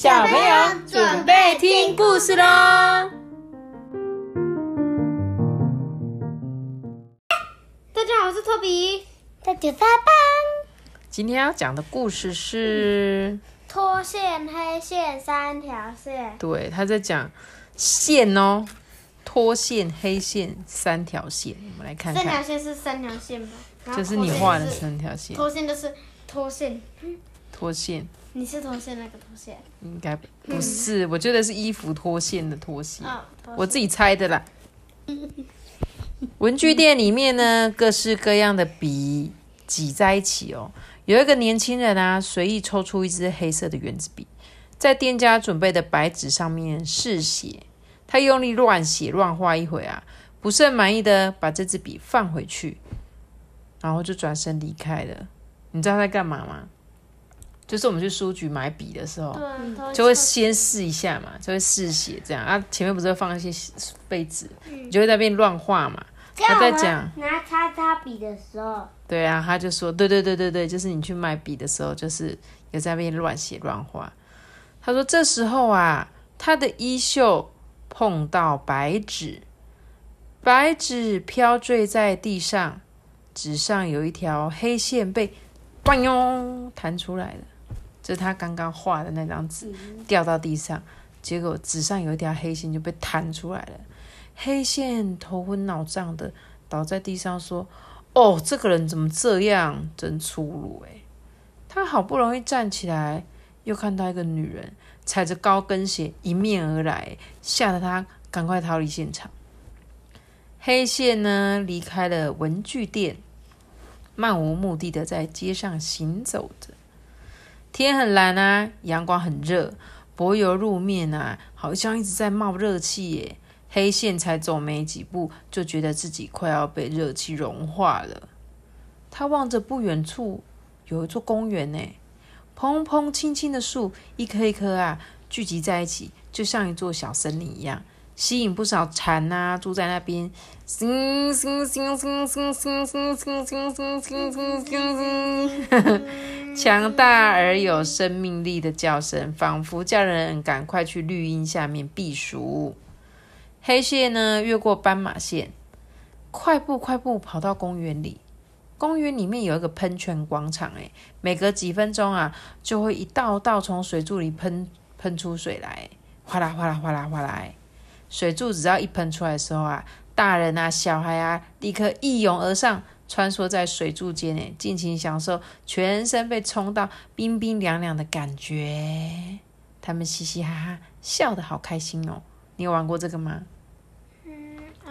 小朋友准备听故事喽！大家好，我是托比。大家发棒。今天要讲的故事是脱线、黑线三条线。对，他在讲线哦，脱线、黑线三条线。我们来看三条看，线是三条线吧？就是你画的三条线是。脱线就是脱线，脱线你是脱线那个脱线应该不是，我觉得是衣服脱线的脱线。啊？脱我自己猜的啦。文具店里面呢，各式各样的笔挤在一起哦。有一个年轻人啊，随意抽出一支黑色的圆珠笔，在店家准备的白纸上面试写。他用力乱写乱画一会啊，不甚满意的把这支笔放回去，然后就转身离开了。你知道他在干嘛吗？就是我们去书局买笔的时候，对，就会先试一下嘛，就会试写这样啊。前面不是会放一些废纸，你就会在那边乱画嘛。他在讲，拿擦擦笔的时候，对啊，他就说，对对对对对，就是你去买笔的时候，就是有在那边乱写乱画。他说这时候啊，他的衣袖碰到白纸，白纸飘坠在地上，纸上有一条黑线被“嘣哟”弹出来了，这是他刚刚画的那张纸掉到地上，结果纸上有一条黑线就被弹出来了。黑线头昏脑胀的倒在地上，说：“哦，这个人怎么这样？真粗鲁诶。他好不容易站起来，又看到一个女人踩着高跟鞋迎面而来，吓得他赶快逃离现场。黑线呢，离开了文具店，漫无目的的在街上行走着。天很蓝啊，阳光很热，柏油路面啊，好像一直在冒热气耶。黑线才走没几步，就觉得自己快要被热气融化了。他望着不远处有一座公园呢，蓬蓬青青的树，一棵一棵啊聚集在一起，就像一座小森林一样，吸引不少蝉呐，住在那边。哼哼哼哼哼哼哼哼哼哼哼哼哼，强大而有生命力的叫声，仿佛叫人赶快去绿荫下面避暑。黑蟹呢，越过斑马线，快步快步跑到公园里。公园里面有一个喷泉广场，哎，每隔几分钟啊，就会一道道从水柱里喷喷出水来，哗啦哗啦哗啦哗啦。水柱只要一喷出来的时候啊，大人啊、小孩啊，立刻一涌而上，穿梭在水柱间，呢，尽情享受全身被冲到冰冰凉凉的感觉。他们嘻嘻哈哈，笑得好开心哦。你有玩过这个吗？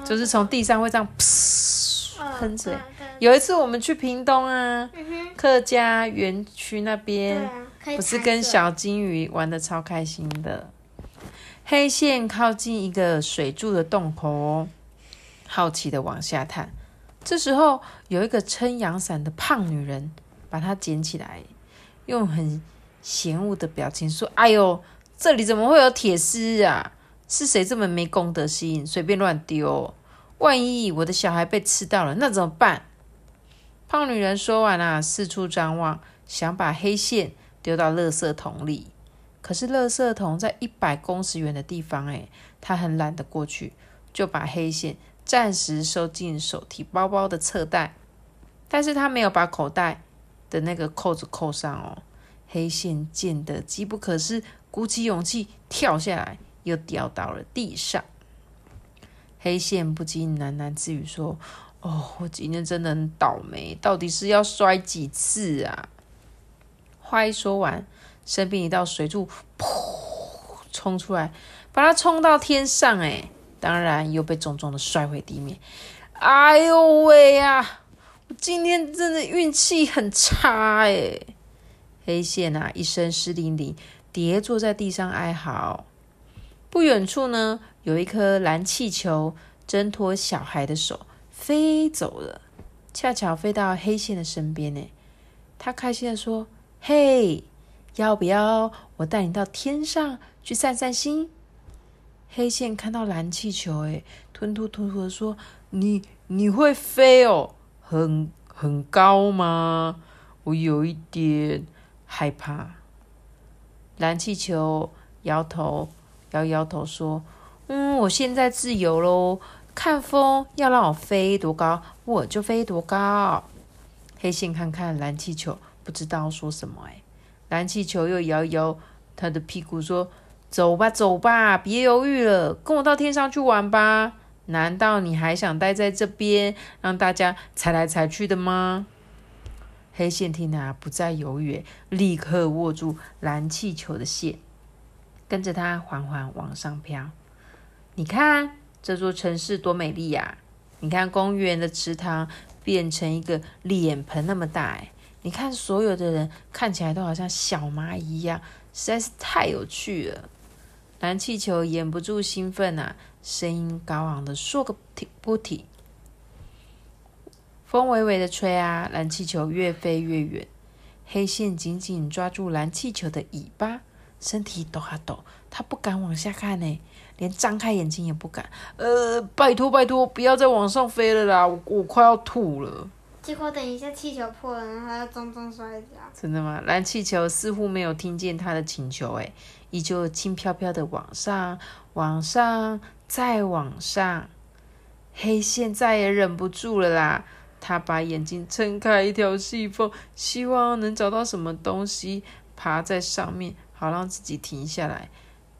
就是从地上会这样噗喷水。有一次我们去屏东啊，客家园区那边，不是跟小金鱼玩的超开心的。黑线靠近一个水柱的洞口，好奇的往下探。这时候有一个撑阳伞的胖女人把它捡起来，用很嫌恶的表情说：“哎呦，这里怎么会有铁丝啊？是谁这么没公德心，随便乱丢？万一我的小孩被刺到了，那怎么办？”胖女人说完啊，四处张望，想把黑线丢到垃圾桶里。可是垃圾桶在一百公尺远的地方，诶，他很懒得过去，就把黑线暂时收进手提包包的侧袋。但是他没有把口袋的那个扣子扣上哦。黑线见得机不可失，鼓起勇气跳下来，又掉到了地上。黑线不禁喃喃自语说：“哦，我今天真的很倒霉，到底是要摔几次啊？”话一说完，身边一道水柱噗冲出来，把他冲到天上，哎，当然又被重重的摔回地面。哎呦喂呀！我今天真的运气很差哎。黑线啊，一身湿淋淋，跌坐在地上哀嚎。不远处呢，有一颗蓝气球挣脱小孩的手飞走了，恰巧飞到黑线的身边呢。他开心的说：“嘿，要不要我带你到天上去散散心？”黑线看到蓝气球，哎，吞吐吞吐的说：“你你会飞哦，很很高吗？我有一点害怕。”蓝气球摇头摇摇头说：“嗯，我现在自由喽，看风要让我飞多高，我就飞多高。”黑线看看蓝气球，不知道说什么哎。蓝气球又摇摇他的屁股说：“走吧，走吧，别犹豫了，跟我到天上去玩吧。难道你还想待在这边，让大家踩来踩去的吗？”黑线听啊，不再犹豫，立刻握住蓝气球的线，跟着它缓缓往上飘。你看这座城市多美丽呀！你看公园的池塘变成一个脸盆那么大，你看所有的人看起来都好像小蚂蚁一样，实在是太有趣了。蓝气球掩不住兴奋啊，声音高昂的说个不停。风微微的吹啊，蓝气球越飞越远。黑线紧紧抓住蓝气球的尾巴，身体抖啊抖，他不敢往下看呢，连张开眼睛也不敢。呃，拜托拜托，不要再往上飞了啦，我我快要吐了。结果等一下气球破了，然后他重重摔跤。真的吗？蓝气球似乎没有听见他的请求，哎，依旧轻飘飘的往上，往上，再往上。黑线再也忍不住了啦。他把眼睛撑开一条细缝，希望能找到什么东西爬在上面，好让自己停下来。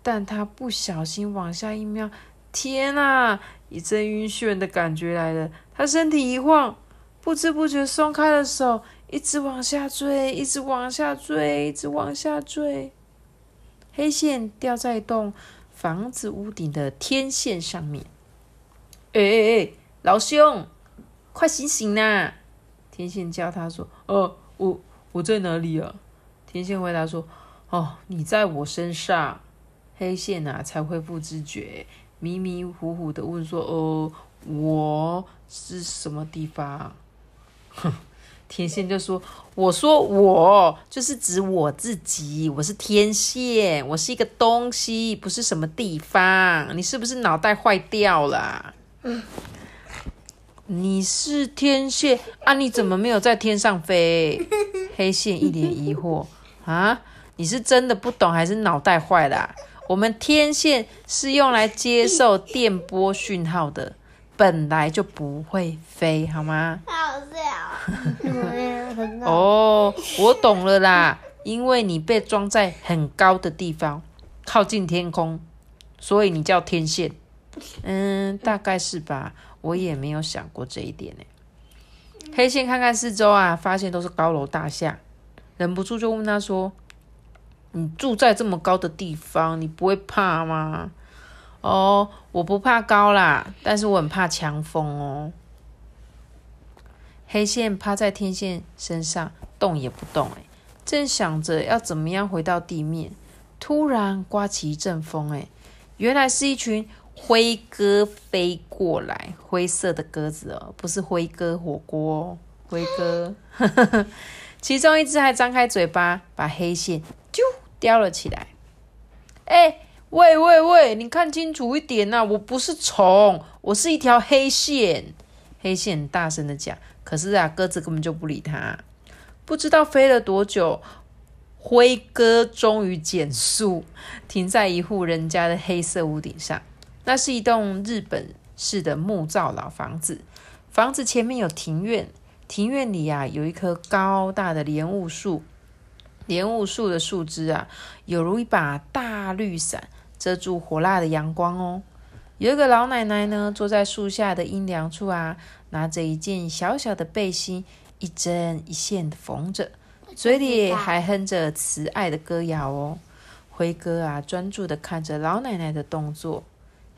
但他不小心往下一瞄，天啊！一阵晕眩的感觉来了。他身体一晃，不知不觉松开了手，一直往下坠，一直往下坠，一直往下坠。黑线掉在一栋房子屋顶的天线上面。哎哎哎，老兄！快醒醒呐！天线叫他说：“哦，我我在哪里啊？”天线回答说：“哦，你在我身上。”黑线啊才恢复知觉，迷迷糊糊的问说：“哦，我是什么地方？”哼，天线就说：“我说我就是指我自己，我是天线，我是一个东西，不是什么地方。你是不是脑袋坏掉了？”嗯。你是天线啊？你怎么没有在天上飞？黑线一脸疑惑啊！你是真的不懂还是脑袋坏了？我们天线是用来接受电波讯号的，本来就不会飞，好吗？好笑。哦，我懂了啦，因为你被装在很高的地方，靠近天空，所以你叫天线。嗯，大概是吧。我也没有想过这一点呢。黑线看看四周啊，发现都是高楼大厦，忍不住就问他说：“你住在这么高的地方，你不会怕吗？”“哦，我不怕高啦，但是我很怕强风哦。”黑线趴在天线身上，动也不动。哎，正想着要怎么样回到地面，突然刮起一阵风。哎，原来是一群。灰鸽飞过来，灰色的鸽子哦，不是灰鸽火锅哦，灰鸽。其中一只还张开嘴巴，把黑线啾叼了起来。哎，喂喂喂，你看清楚一点呐！我不是虫，我是一条黑线。黑线大声的讲。可是啊，鸽子根本就不理他。不知道飞了多久，灰鸽终于减速，停在一户人家的黑色屋顶上。那是一栋日本式的木造老房子，房子前面有庭院，庭院里啊有一棵高大的莲雾树，莲雾树的树枝啊有如一把大绿伞，遮住火辣的阳光哦。有一个老奶奶呢，坐在树下的阴凉处啊，拿着一件小小的背心，一针一线的缝着，嘴里还哼着慈爱的歌谣哦。辉哥啊，专注的看着老奶奶的动作。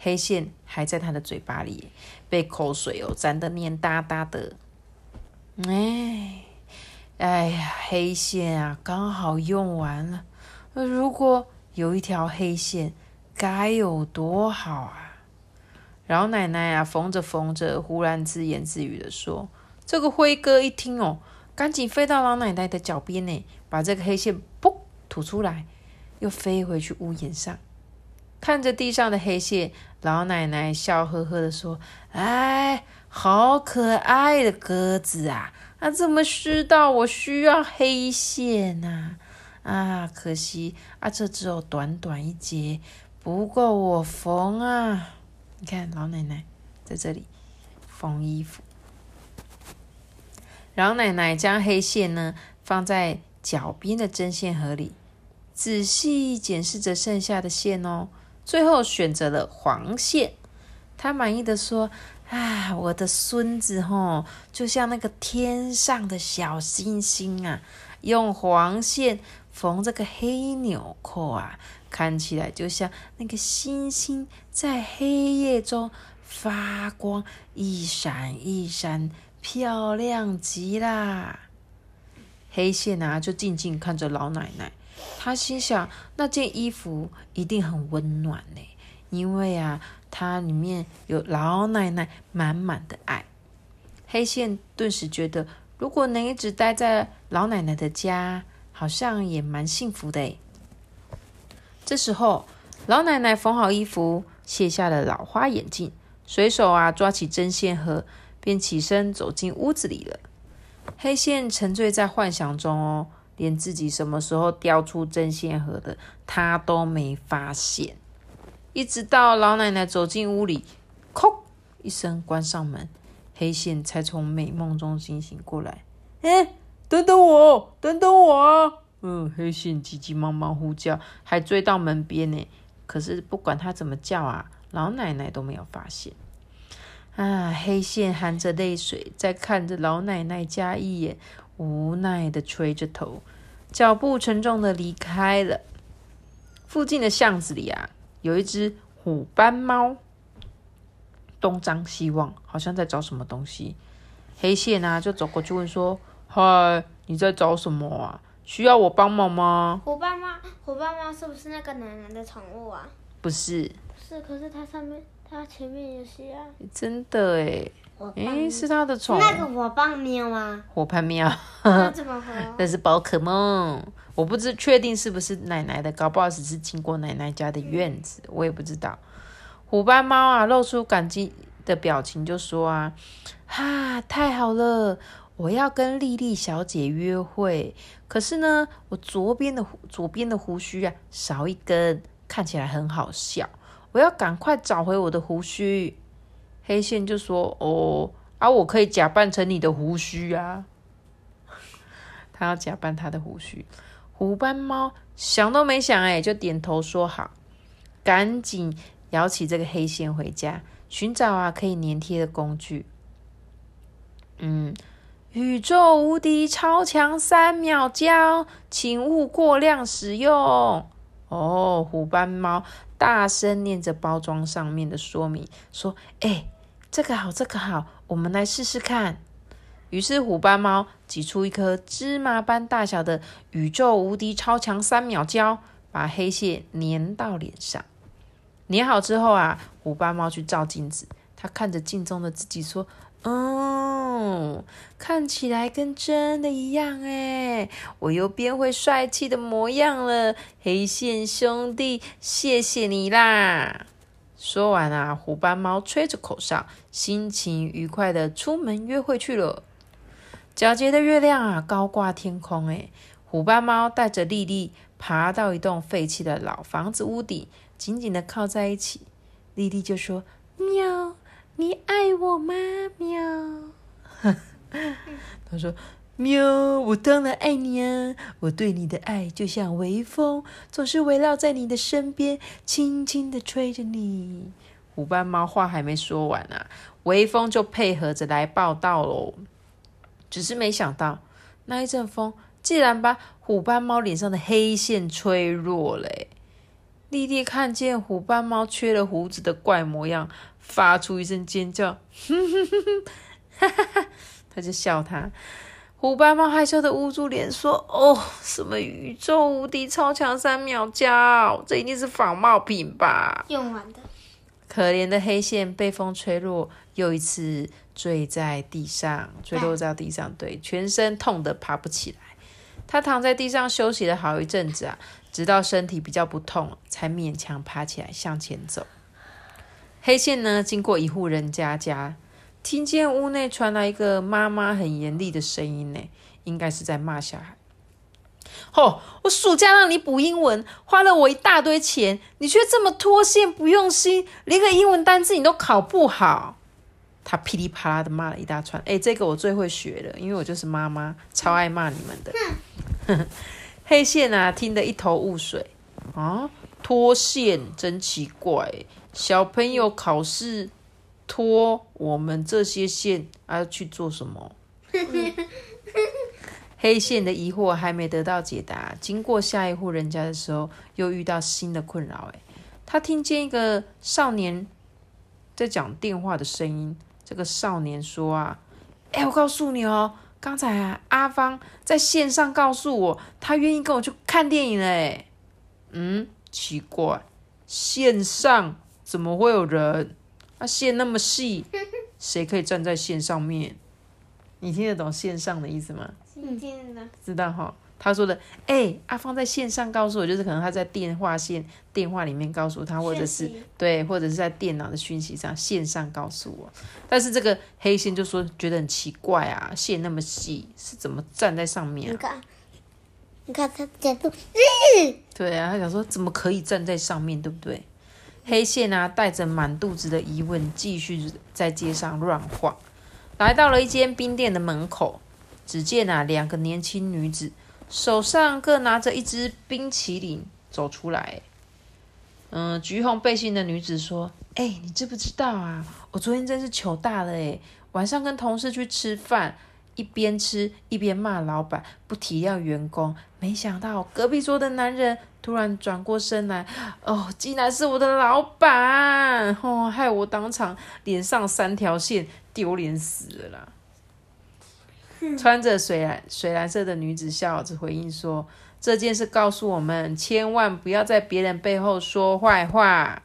黑线还在他的嘴巴里，被口水哦沾得黏哒哒的。哎，哎呀，黑线啊，刚好用完了。如果有一条黑线，该有多好啊！老奶奶啊，缝着缝着，忽然自言自语的说：“这个灰哥一听哦，赶紧飞到老奶奶的脚边呢，把这个黑线噗吐出来，又飞回去屋檐上。”看着地上的黑线，老奶奶笑呵呵的说：“哎，好可爱的鸽子啊！啊，怎么知道我需要黑线呢？啊，可惜啊，这只有短短一截，不够我缝啊！你看，老奶奶在这里缝衣服。老奶奶将黑线呢放在脚边的针线盒里，仔细检视着剩下的线哦，最后选择了黄线。她满意的说：“啊，我的孙子吼，就像那个天上的小星星啊！用黄线缝这个黑纽扣啊，看起来就像那个星星在黑夜中发光，一闪一闪。”漂亮极啦！黑线啊，就静静看着老奶奶。他心想，那件衣服一定很温暖呢，因为啊，它里面有老奶奶满满的爱。黑线顿时觉得，如果能一直待在老奶奶的家，好像也蛮幸福的。这时候，老奶奶缝好衣服，卸下了老花眼镜，随手啊抓起针线盒。便起身走进屋子里了。黑线沉醉在幻想中哦，连自己什么时候掉出针线盒的，他都没发现。一直到老奶奶走进屋里，叩一声关上门，黑线才从美梦中惊醒过来。哎，等等我，等等我啊！嗯，黑线急急忙忙呼叫，还追到门边呢。可是不管他怎么叫啊，老奶奶都没有发现。啊！黑线含着泪水，在看着老奶奶家一眼，无奈的垂着头，脚步沉重的离开了。附近的巷子里啊，有一只虎斑猫，东张西望，好像在找什么东西。黑线啊，就走过去问说：“嗨，你在找什么啊？需要我帮忙吗？”虎斑猫，虎斑猫是不是那个奶奶的宠物啊？不是，是，可是它上面。它前面有些啊，真的哎，哎，是它的宠，那个火棒喵吗？火 pan 喵，那怎么 那是宝可梦，我不知确定是不是奶奶的，搞不好只是经过奶奶家的院子，我也不知道。虎斑猫啊，露出感激的表情，就说啊，哈，太好了，我要跟丽丽小姐约会，可是呢，我左边的左边的胡须啊少一根，看起来很好笑。我要赶快找回我的胡须。黑线就说：“哦，啊，我可以假扮成你的胡须啊。”他要假扮他的胡须。虎斑猫想都没想，哎，就点头说好，赶紧摇起这个黑线回家寻找啊可以粘贴的工具。嗯，宇宙无敌超强三秒胶，请勿过量使用。哦，虎斑猫大声念着包装上面的说明，说：“哎，这个好，这个好，我们来试试看。”于是虎斑猫挤出一颗芝麻般大小的宇宙无敌超强三秒胶，把黑线粘到脸上。粘好之后啊，虎斑猫去照镜子，它看着镜中的自己说：“”哦，看起来跟真的一样哎！我又变回帅气的模样了，黑线兄弟，谢谢你啦！说完啊，虎斑猫吹着口哨，心情愉快的出门约会去了。皎洁的月亮啊，高挂天空哎！虎斑猫带着莉莉爬到一栋废弃的老房子屋顶，紧紧的靠在一起。莉莉就说：“喵，你爱我吗？喵。”他说：“喵，我当然爱你啊！我对你的爱就像微风，总是围绕在你的身边，轻轻的吹着你。”虎斑猫话还没说完啊，微风就配合着来报道喽。只是没想到，那一阵风竟然把虎斑猫脸上的黑线吹落了。丽丽看见虎斑猫缺了胡子的怪模样，发出一声尖叫。哈哈哈，他就笑他。虎斑猫害羞的捂住脸说：“哦，什么宇宙无敌超强三秒胶？这一定是仿冒品吧？用完的。”可怜的黑线被风吹落，又一次坠在地上，坠落在地上，对，全身痛得爬不起来。他躺在地上休息了好一阵子啊，直到身体比较不痛，才勉强爬起来向前走。黑线呢，经过一户人家家。听见屋内传来一个妈妈很严厉的声音呢，应该是在骂小孩。哦，我暑假让你补英文，花了我一大堆钱，你却这么脱线不用心，连个英文单字你都考不好。他噼里啪啦的骂了一大串。哎，这个我最会学了，因为我就是妈妈，超爱骂你们的。黑线啊，听得一头雾水啊，脱线真奇怪，小朋友考试拖我们这些线啊，去做什么？黑线的疑惑还没得到解答，经过下一户人家的时候，又遇到新的困扰。哎，他听见一个少年在讲电话的声音。这个少年说啊，哎，我告诉你哦，刚才，阿芳在线上告诉我，他愿意跟我去看电影嘞。嗯，奇怪，线上怎么会有人？啊，线那么细，谁可以站在线上面？你听得懂线上的意思吗？听得知道哈。他说的，哎，阿芳在线上告诉我，就是可能他在电话线电话里面告诉他，或者是对，或者是在电脑的讯息上线上告诉我。但是这个黑线就说觉得很奇怪啊，线那么细，是怎么站在上面？你看，你看他角度，对啊，他想说怎么可以站在上面，对不对？黑线啊，带着满肚子的疑问，继续在街上乱晃。来到了一间冰店的门口，只见啊，两个年轻女子手上各拿着一支冰淇淋走出来。嗯，橘红背心的女子说：“哎，你知不知道啊？我昨天真是糗大了哎！晚上跟同事去吃饭，一边吃一边骂老板，不体谅员工。没想到隔壁桌的男人突然转过身来，哦，竟然是我的老板！哦，害我当场脸上三条线。”丢脸死了啦！穿着水蓝水蓝色的女子笑着回应说：“这件事告诉我们，千万不要在别人背后说坏话。”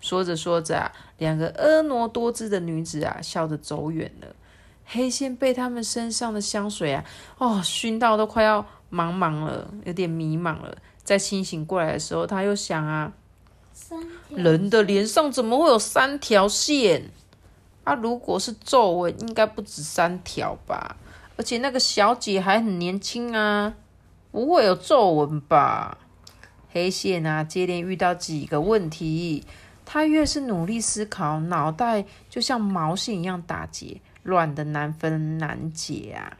说着说着啊，两个婀娜多姿的女子啊，笑着走远了。黑线被他们身上的香水啊，哦，熏到都快要茫茫了，有点迷茫了。在清醒过来的时候，他又想啊，人的脸上怎么会有三条线？啊，如果是皱纹，应该不止三条吧？而且那个小姐还很年轻啊，不会有皱纹吧？黑线啊，接连遇到几个问题，他越是努力思考，脑袋就像毛线一样打结，乱的难分难解啊！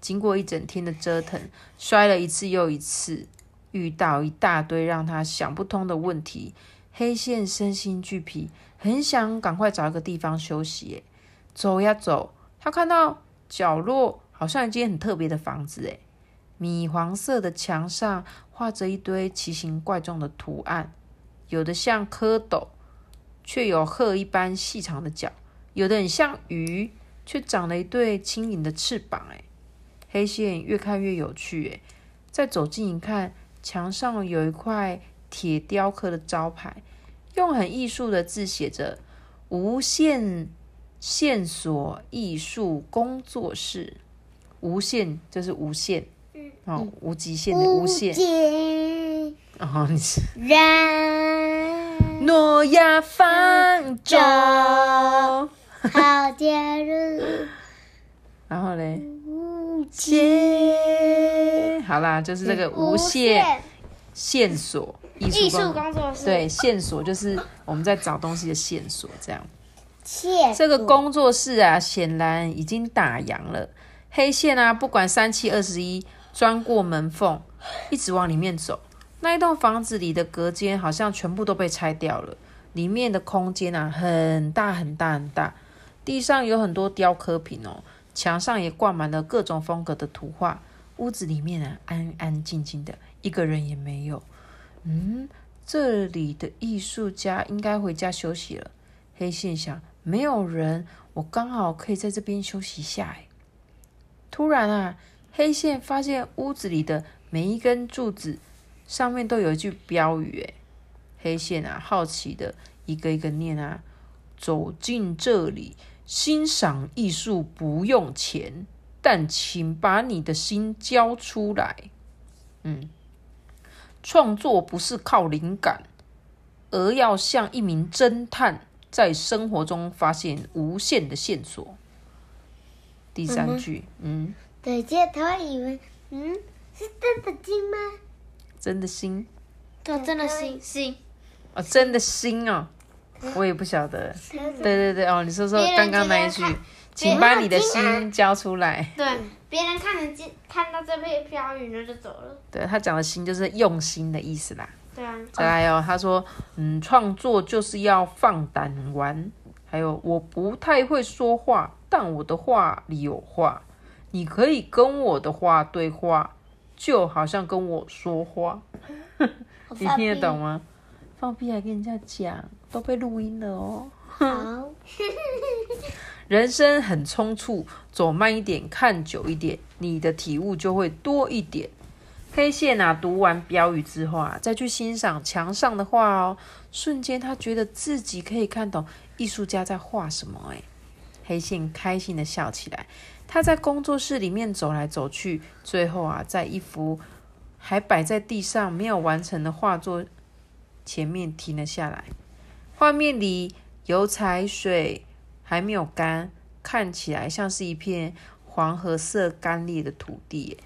经过一整天的折腾，摔了一次又一次，遇到一大堆让他想不通的问题，黑线身心俱疲。很想赶快找一个地方休息，走呀走，他看到角落好像一间很特别的房子，诶，米黄色的墙上画着一堆奇形怪状的图案，有的像蝌蚪，却有鹤一般细长的脚；有的很像鱼，却长了一对轻盈的翅膀，诶，黑线越看越有趣，哎，再走近一看，墙上有一块铁雕刻的招牌。用很艺术的字写着“无限线索艺术工作室”，无限就是无限，哦，无极限的无限。哦，你是。诺亚方舟，好加入。然后嘞，无限。好啦，就是这个无限线索。艺术工作室对线索就是我们在找东西的线索，这样。线这个工作室啊，显然已经打烊了。黑线啊，不管三七二十一，钻过门缝，一直往里面走。那一栋房子里的隔间好像全部都被拆掉了，里面的空间啊，很大很大很大。地上有很多雕刻品哦，墙上也挂满了各种风格的图画。屋子里面啊，安安静静的，一个人也没有。嗯，这里的艺术家应该回家休息了。黑线想，没有人，我刚好可以在这边休息一下。哎，突然啊，黑线发现屋子里的每一根柱子上面都有一句标语。哎，黑线啊，好奇的一个一个念啊：走进这里，欣赏艺术不用钱，但请把你的心交出来。嗯。创作不是靠灵感，而要像一名侦探，在生活中发现无限的线索。第三句，嗯，对，接他以为，嗯，是真的金吗？真的心对，真的心心。哦，真的心哦，我也不晓得。对对对哦，你说说刚刚那一句请把你的心交出来。对，别人看得见，看到这片飘雨呢就走了。对他讲的心就是用心的意思啦。对啊，再来哦，他说，嗯，创作就是要放胆玩。还有，我不太会说话，但我的话里有话，你可以跟我的话对话，就好像跟我说话。你听得懂吗？放屁还跟人家讲，都被录音了哦。好，人生很匆促，走慢一点，看久一点，你的体悟就会多一点。黑线啊，读完标语之后啊，再去欣赏墙上的画哦，瞬间他觉得自己可以看懂艺术家在画什么。哎，黑线开心的笑起来。他在工作室里面走来走去，最后啊，在一幅还摆在地上没有完成的画作前面停了下来。画面里油彩水还没有干，看起来像是一片黄褐色干裂的土地，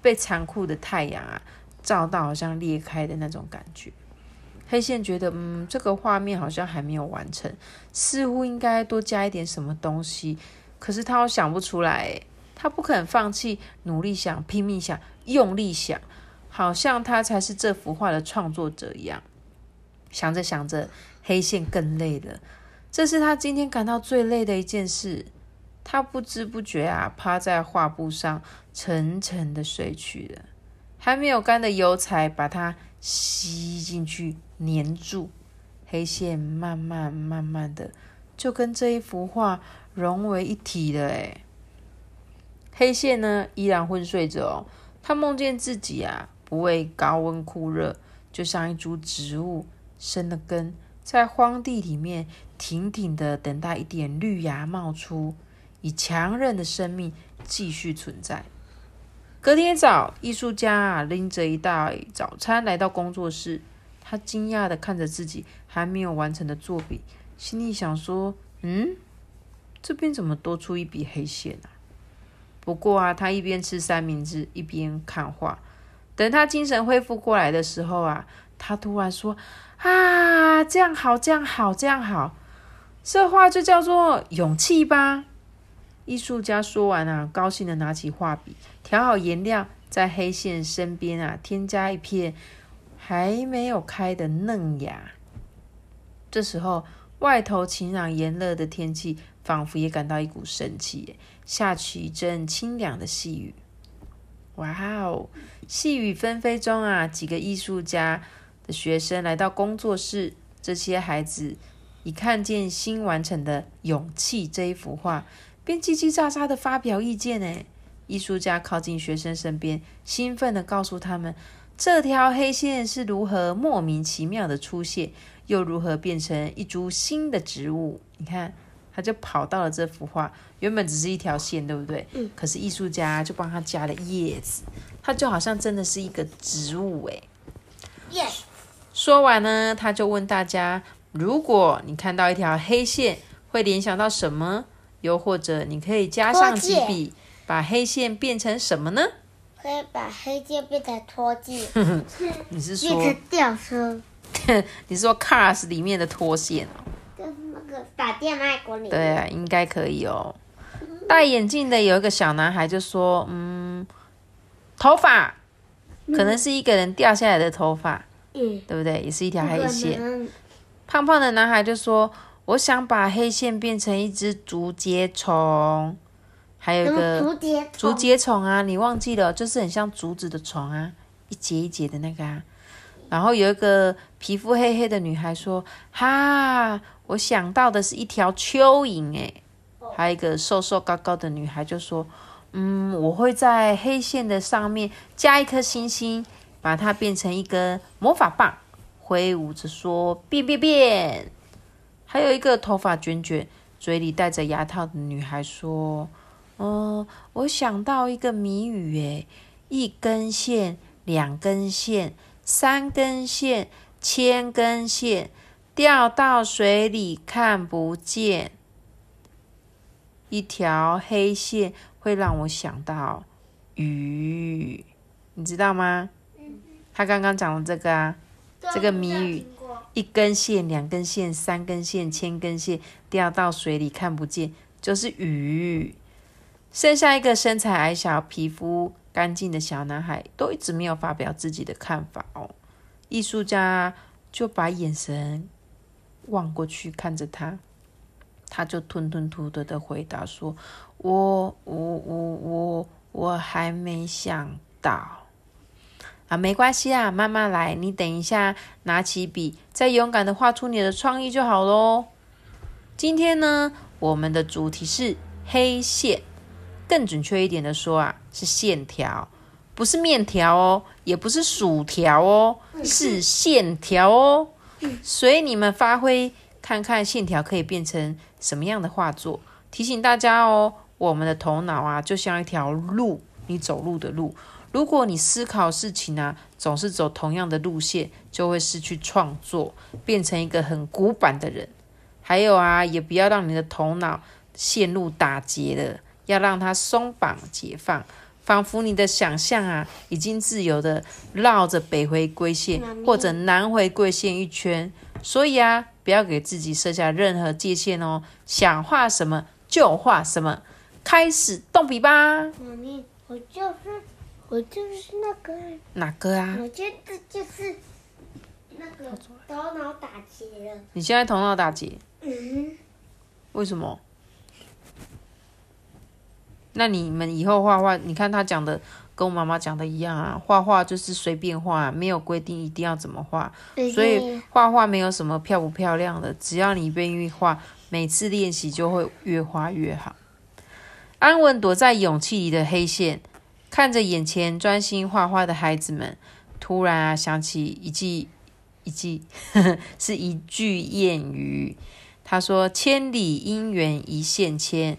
被残酷的太阳啊照到，好像裂开的那种感觉。黑线觉得，嗯，这个画面好像还没有完成，似乎应该多加一点什么东西。可是他又想不出来，他不肯放弃，努力想，拼命想，用力想，好像他才是这幅画的创作者一样。想着想着，黑线更累了。这是他今天感到最累的一件事。他不知不觉啊，趴在画布上沉沉的睡去了。还没有干的油彩把它吸进去，粘住。黑线慢慢慢慢的就跟这一幅画融为一体的。诶黑线呢依然昏睡着哦。他梦见自己啊，不畏高温酷热，就像一株植物生了根，在荒地里面挺挺的等待一点绿芽冒出，以强韧的生命继续存在。隔天早，艺术家啊拎着一袋早餐来到工作室，他惊讶的看着自己还没有完成的作品，心里想说：“嗯，这边怎么多出一笔黑线啊？”不过啊，他一边吃三明治一边看画。等他精神恢复过来的时候啊，他突然说：“啊，这样好，这样好，这样好，这画就叫做勇气吧。”艺术家说完啊，高兴的拿起画笔，调好颜料，在黑线身边啊，添加一片还没有开的嫩芽。这时候，外头晴朗炎热的天气，仿佛也感到一股生气，下起一阵清凉的细雨。哇哦！细雨纷飞中啊，几个艺术家的学生来到工作室。这些孩子一看见新完成的《勇气》这一幅画，便叽叽喳喳的发表意见。呢。艺术家靠近学生身边，兴奋的告诉他们，这条黑线是如何莫名其妙的出现，又如何变成一株新的植物。你看，他就跑到了这幅画，原本只是一条线，对不对？嗯。可是艺术家就帮他加了叶子，它就好像真的是一个植物诶。Yes，说完呢，他就问大家：如果你看到一条黑线，会联想到什么？又或者你可以加上几笔，把黑线变成什么呢？可以把黑线变成拖鞋，你是说变成吊车，你是说 Cars 里面的拖线哦？就是那个打电麦锅里。对啊，应该可以哦。戴眼镜的有一个小男孩就说：“嗯，头发可能是一个人掉下来的头发，嗯，对不对？也是一条黑线。线。胖胖的男孩就说：“我想把黑线变成一只竹节虫，还有一个竹节竹节虫啊，你忘记了，就是很像竹子的虫啊，一节一节的那个啊。”然后有一个皮肤黑黑的女孩说：“哈，我想到的是一条蚯蚓诶。”还有一个瘦瘦高高的女孩就说：“嗯，我会在黑线的上面加一颗星星，把它变成一根魔法棒。”挥舞着说：“变变变！”还有一个头发卷卷、嘴里戴着牙套的女孩说：“哦，我想到一个谜语，诶，一根线，两根线，三根线，千根线，掉到水里看不见。一条黑线会让我想到鱼。你知道吗？他刚刚讲的这个啊，这个谜语一根线、两根线、三根线、千根线掉到水里看不见，就是鱼。剩下一个身材矮小、皮肤干净的小男孩，都一直没有发表自己的看法哦。艺术家就把眼神望过去看着他，他就吞吞吐吐的回答说：“我、我、我、我、我还没想到。”啊，没关系啊，慢慢来。你等一下，拿起笔，再勇敢的画出你的创意就好喽。今天呢，我们的主题是黑线，更准确一点的说啊，是线条，不是面条哦，也不是薯条哦，是线条哦。所以你们发挥看看，线条可以变成什么样的画作？提醒大家哦，我们的头脑啊，就像一条路，你走路的路。如果你思考事情啊，总是走同样的路线，就会失去创作，变成一个很古板的人。还有啊，也不要让你的头脑陷入打结了，要让它松绑解放，仿佛你的想象啊，已经自由的绕着北回归线或者南回归线一圈。所以啊，不要给自己设下任何界限哦，想画什么就画什么，开始动笔吧。妈咪，我就是我就是那个，哪个啊？我觉得就是那个头脑打结了。你现在头脑打结，嗯，为什么？那你们以后画画，你看他讲的跟我妈妈讲的一样啊，画画就是随便画，没有规定一定要怎么画，所以画画没有什么漂不漂亮的，只要你愿意画，每次练习就会越画越好。安稳躲在勇气里的黑线，看着眼前专心画画的孩子们，突然啊想起一句一句 是一句谚语，他说：“千里姻缘一线牵。”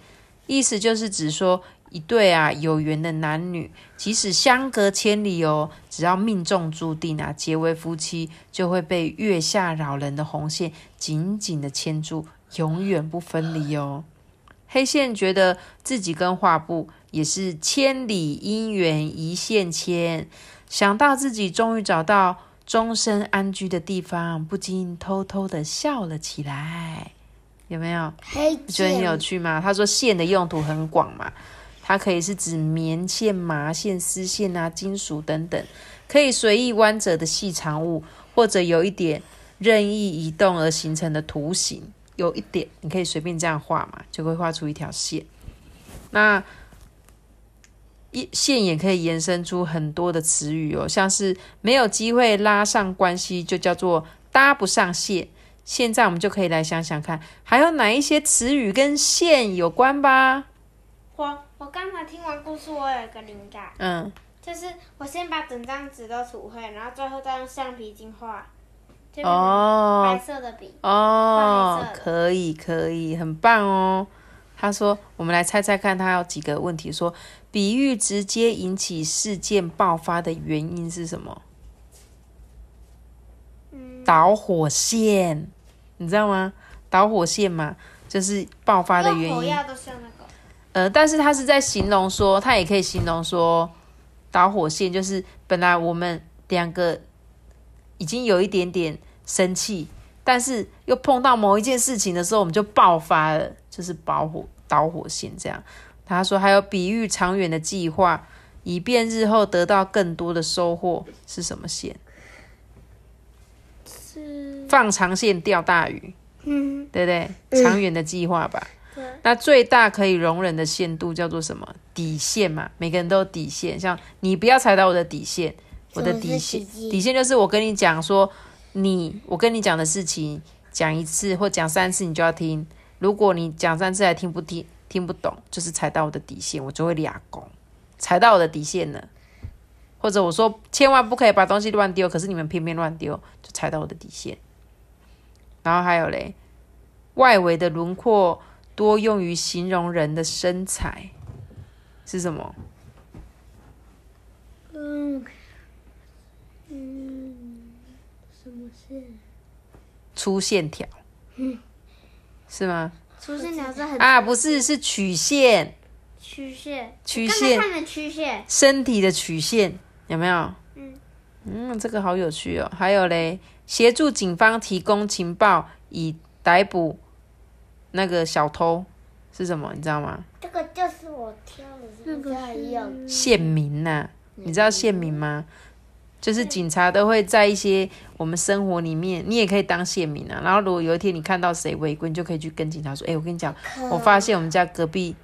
意思就是指说一对啊有缘的男女，即使相隔千里哦，只要命中注定啊结为夫妻，就会被月下扰人的红线紧紧的牵住，永远不分离哦。黑线觉得自己跟画布也是千里姻缘一线牵，想到自己终于找到终身安居的地方，不禁偷偷的笑了起来。有没有？觉得很有趣吗？他说线的用途很广嘛，它可以是指棉线、麻线、丝线啊、金属等等，可以随意弯折的细长物，或者有一点任意移动而形成的图形。有一点，你可以随便这样画嘛，就会画出一条线。那一线也可以延伸出很多的词语哦，像是没有机会拉上关系，就叫做搭不上线。现在我们就可以来想想看，还有哪一些词语跟线有关吧？我我刚才听完故事，我有一个灵感，嗯，就是我先把整张纸都涂黑，然后最后再用橡皮筋画，哦白色的笔。哦可以可以，很棒哦。他说：“我们来猜猜看，他有几个问题说，比喻直接引起事件爆发的原因是什么？嗯，导火线，你知道吗？导火线嘛，就是爆发的原因。都是用那个。呃，但是他是在形容说，他也可以形容说，导火线就是本来我们两个已经有一点点生气，但是又碰到某一件事情的时候，我们就爆发了，就是导火导火线这样。他说还有比喻长远的计划，以便日后得到更多的收获是什么线？是，放长线钓大鱼，嗯，对不对？长远的计划吧。对，那最大可以容忍的限度叫做什么？底线嘛，每个人都有底线。像你不要踩到我的底线，我的底线底线底线就是我跟你讲说，你我跟你讲的事情讲一次或讲三次你就要听。如果你讲三次还听不听听不懂，就是踩到我的底线，我就会俩拱，踩到我的底线了。或者我说千万不可以把东西乱丢，可是你们偏偏乱丢，就踩到我的底线。然后还有嘞，外围的轮廓多用于形容人的身材是什么？嗯嗯，什么线？粗线条，是吗？粗线条是很啊，不是，是曲线，曲线，曲线刚看的曲线，身体的曲线，有没有？嗯嗯，这个好有趣哦。还有嘞，协助警方提供情报以逮捕那个小偷是什么？你知道吗？这个就是我挑的，是不是还有？县民呐、你知道县民吗？就是警察都会在一些我们生活里面，你也可以当县民啊。然后如果有一天你看到谁违规，你就可以去跟警察说：“哎、我跟你讲，我发现我们家隔壁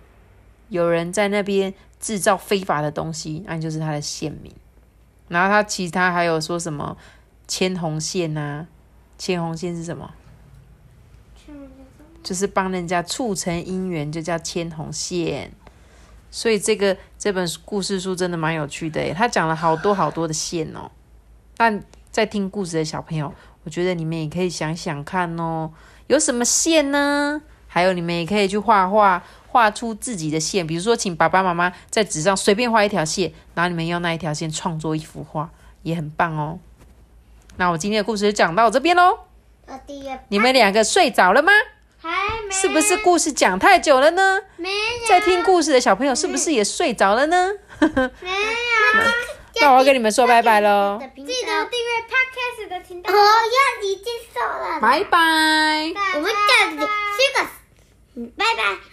有人在那边制造非法的东西，那、你就是他的县民。”然后他其他还有说什么牵红线呐、牵红线是什么？就是帮人家促成姻缘，就叫牵红线。所以这个这本故事书真的蛮有趣的，他讲了好多好多的线哦。但在听故事的小朋友，我觉得你们也可以想想看哦，有什么线呢？还有你们也可以去画画，画出自己的线。比如说，请爸爸妈妈在纸上随便画一条线，然后你们用那一条线创作一幅画，也很棒哦。那我今天的故事就讲到这边喽。你们两个睡着了吗？还没是不是故事讲太久了呢？没有在听故事的小朋友是不是也睡着了呢？没有？那我要跟你们说拜拜喽，记得订阅 Podcast 的频道哦，。要已经瘦了。拜拜。我们这里是个，嗯拜拜。